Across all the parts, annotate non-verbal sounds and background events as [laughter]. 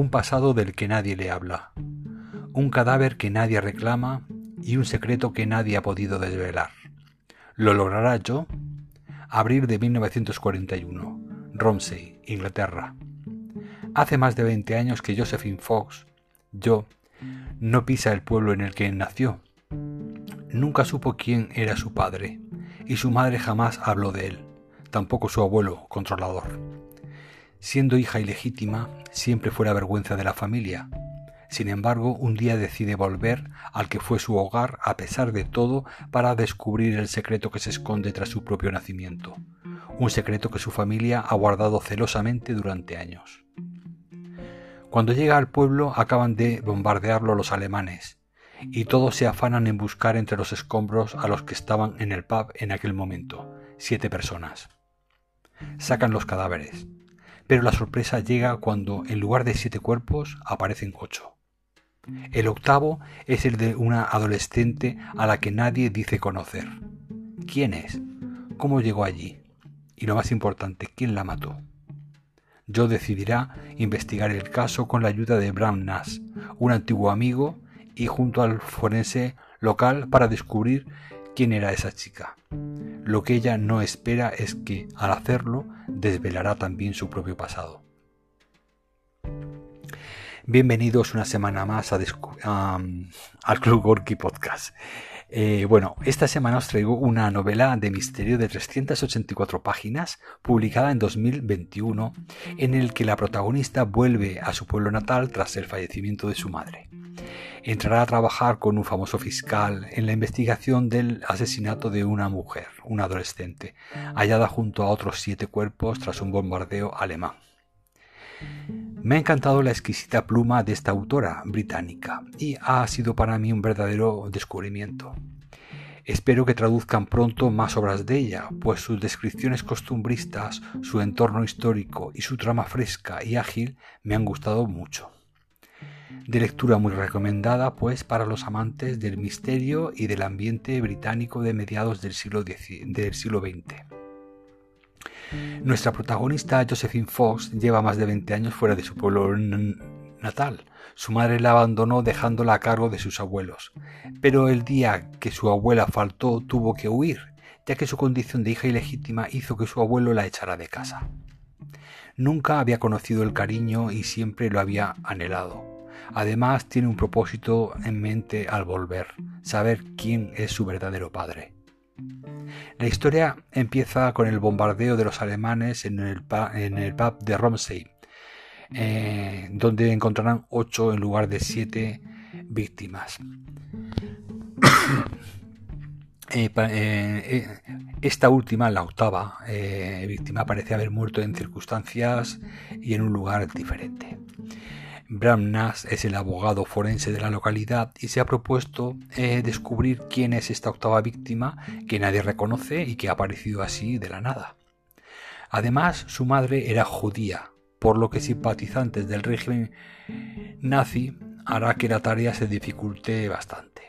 un pasado del que nadie le habla, un cadáver que nadie reclama y un secreto que nadie ha podido desvelar. ¿Lo logrará yo? Abril de 1941, Romsey, Inglaterra. Hace más de 20 años que Josephine Fox, yo, no pisa el pueblo en el que nació. Nunca supo quién era su padre, y su madre jamás habló de él, tampoco su abuelo controlador. Siendo hija ilegítima, siempre fue la vergüenza de la familia. Sin embargo, un día decide volver al que fue su hogar a pesar de todo para descubrir el secreto que se esconde tras su propio nacimiento, un secreto que su familia ha guardado celosamente durante años. Cuando llega al pueblo acaban de bombardearlo los alemanes, y todos se afanan en buscar entre los escombros a los que estaban en el pub en aquel momento, siete personas. Sacan los cadáveres, pero la sorpresa llega cuando en lugar de siete cuerpos aparecen ocho. El octavo es el de una adolescente a la que nadie dice conocer. ¿Quién es? ¿Cómo llegó allí? Y lo más importante, ¿quién la mató? Joe decidirá investigar el caso con la ayuda de Bram Nash, un antiguo amigo, y junto al forense local para descubrir quién era esa chica. Lo que ella no espera es que, al hacerlo, desvelará también su propio pasado. Bienvenidos una semana más al Club Gorky Podcast. Eh, bueno, esta semana os traigo una novela de misterio de 384 páginas, publicada en 2021, en el que la protagonista vuelve a su pueblo natal tras el fallecimiento de su madre. Entrará a trabajar con un famoso fiscal en la investigación del asesinato de una mujer, una adolescente, hallada junto a otros siete cuerpos tras un bombardeo alemán. Me ha encantado la exquisita pluma de esta autora británica y ha sido para mí un verdadero descubrimiento. Espero que traduzcan pronto más obras de ella, pues sus descripciones costumbristas, su entorno histórico y su trama fresca y ágil me han gustado mucho. De lectura muy recomendada, pues, para los amantes del misterio y del ambiente británico de mediados del siglo, del siglo XX. Nuestra protagonista, Josephine Fox, lleva más de 20 años fuera de su pueblo natal. Su madre la abandonó dejándola a cargo de sus abuelos. Pero el día que su abuela faltó tuvo que huir, ya que su condición de hija ilegítima hizo que su abuelo la echara de casa. Nunca había conocido el cariño y siempre lo había anhelado. Además tiene un propósito en mente al volver, saber quién es su verdadero padre. La historia empieza con el bombardeo de los alemanes en el, pub de Romsey, eh, donde encontrarán ocho en lugar de siete víctimas. [coughs] Eh, eh, esta última, la octava víctima, parece haber muerto en circunstancias y en un lugar diferente. Bram Nash es el abogado forense de la localidad y se ha propuesto eh, descubrir quién es esta octava víctima que nadie reconoce y que ha aparecido así de la nada. Además, su madre era judía, por lo que simpatizantes del régimen nazi hará que la tarea se dificulte bastante.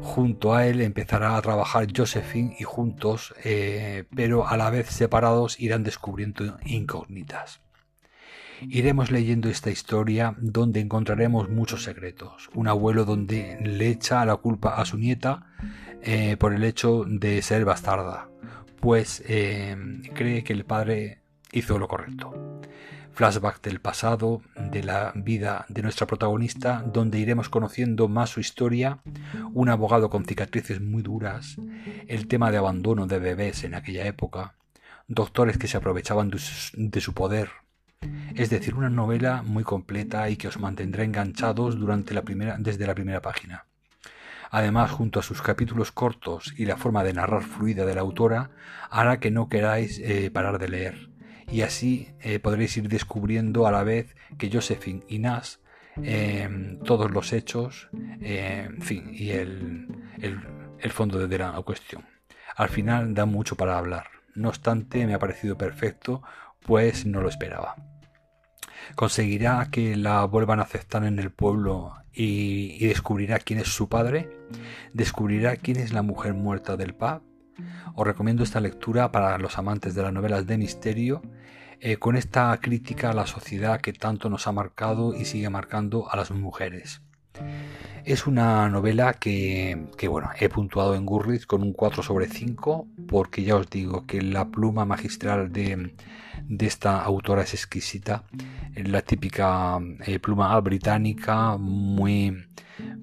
Junto a él empezará a trabajar Josephine y juntos, eh, pero a la vez separados, irán descubriendo incógnitas. Iremos leyendo esta historia donde encontraremos muchos secretos. Un abuelo donde le echa la culpa a su nieta eh, por el hecho de ser bastarda, pues eh, cree que el padre hizo lo correcto. Flashback del pasado, de la vida de nuestra protagonista, donde iremos conociendo más su historia, un abogado con cicatrices muy duras, el tema de abandono de bebés en aquella época, doctores que se aprovechaban de su poder es decir, una novela muy completa y que os mantendrá enganchados durante la primera, desde la primera página. Además, junto a sus capítulos cortos y la forma de narrar fluida de la autora, hará que no queráis eh, parar de leer. Y así eh, podréis ir descubriendo a la vez que Josephine y Nash, em, todos los hechos, en fin, y el, el fondo de la cuestión. Al final da mucho para hablar. No obstante, me ha parecido perfecto, pues no lo esperaba. ¿Conseguirá que la vuelvan a aceptar en el pueblo y, descubrirá quién es su padre? ¿Descubrirá quién es la mujer muerta del pub? Os recomiendo esta lectura para los amantes de las novelas de misterio eh, con esta crítica a la sociedad que tanto nos ha marcado y sigue marcando a las mujeres. Es una novela que, bueno, he puntuado en Goodreads con un 4 sobre 5 porque ya os digo que la pluma magistral de, esta autora es exquisita. La típica eh, pluma británica, muy,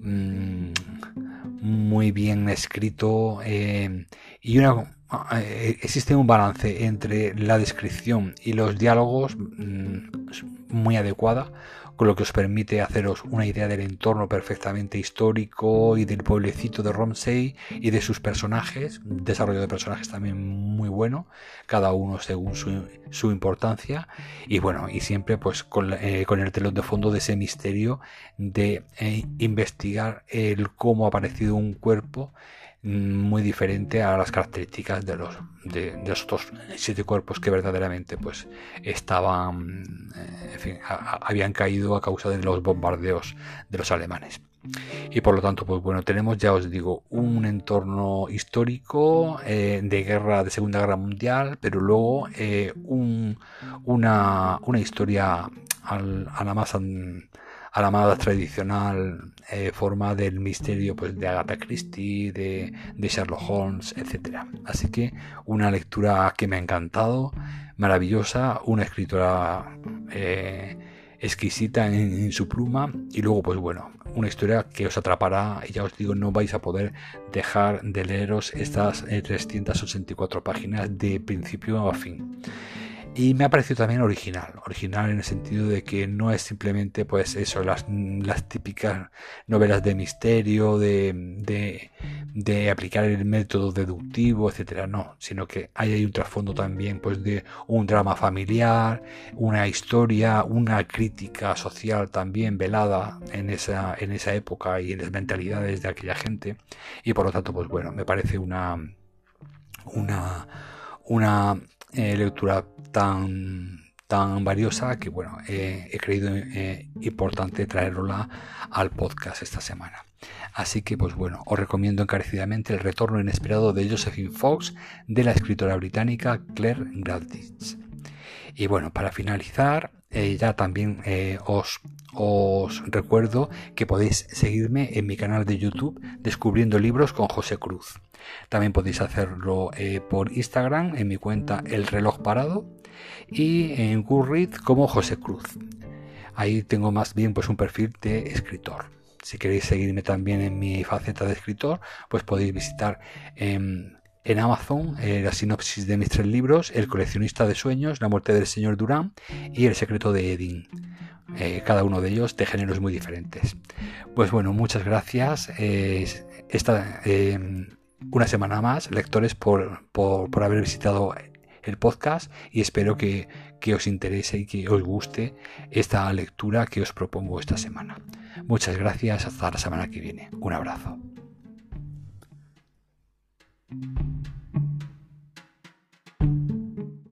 mm, muy bien escrito eh, y eh, existe un balance entre la descripción y los diálogos mm, muy adecuada con lo que os permite haceros una idea del entorno perfectamente histórico y del pueblecito de Romsey y de sus personajes, desarrollo de personajes también muy bueno, cada uno según su, importancia. Y bueno, y siempre pues con, eh, el telón de fondo de ese misterio de eh, investigar el cómo ha aparecido un cuerpo muy diferente a las características de los, de, los otros siete cuerpos que verdaderamente pues estaban, eh, habían caído a causa de los bombardeos de los alemanes. Y por lo tanto, pues bueno, tenemos, ya os digo, un entorno histórico eh, de guerra, de Segunda Guerra Mundial, pero luego eh, una, una, historia a la más a la más tradicional eh, forma del misterio pues, de Agatha Christie, de, Sherlock Holmes, etc. Así que una lectura que me ha encantado, maravillosa, una escritora eh, exquisita en, su pluma y luego pues bueno, una historia que os atrapará y ya os digo, no vais a poder dejar de leeros estas 384 eh, páginas de principio a fin. Y me ha parecido también original, original en el sentido de que no es simplemente pues eso, las, las típicas novelas de misterio, de, de, aplicar el método deductivo, etcétera, no, sino que hay, hay un trasfondo también pues de un drama familiar, una historia, una crítica social también velada en esa, en esa época y en las mentalidades de aquella gente. Y por lo tanto, pues bueno, me parece una una una eh, lectura tan, tan valiosa que bueno, he creído eh, importante traerla al podcast esta semana. Así que pues bueno, os recomiendo encarecidamente el retorno inesperado de Josephine Fox de la escritora británica Claire Graditz. Y bueno, para finalizar, eh, ya también os, os recuerdo que podéis seguirme en mi canal de YouTube Descubriendo Libros con José Cruz. También podéis hacerlo eh, por Instagram en mi cuenta El Reloj Parado y en Goodreads como José Cruz. Ahí tengo más bien pues un perfil de escritor. Si queréis seguirme también en mi faceta de escritor, pues podéis visitar en Amazon eh, la sinopsis de mis tres libros, El coleccionista de sueños, La muerte del señor Durán y El secreto de Edin. Eh, cada uno de ellos de géneros muy diferentes. Pues bueno, muchas gracias. esta, una semana más, lectores, por, por, por haber visitado el podcast y espero que, que, os interese y que os guste esta lectura que os propongo esta semana. Muchas gracias, hasta la semana que viene. Un abrazo.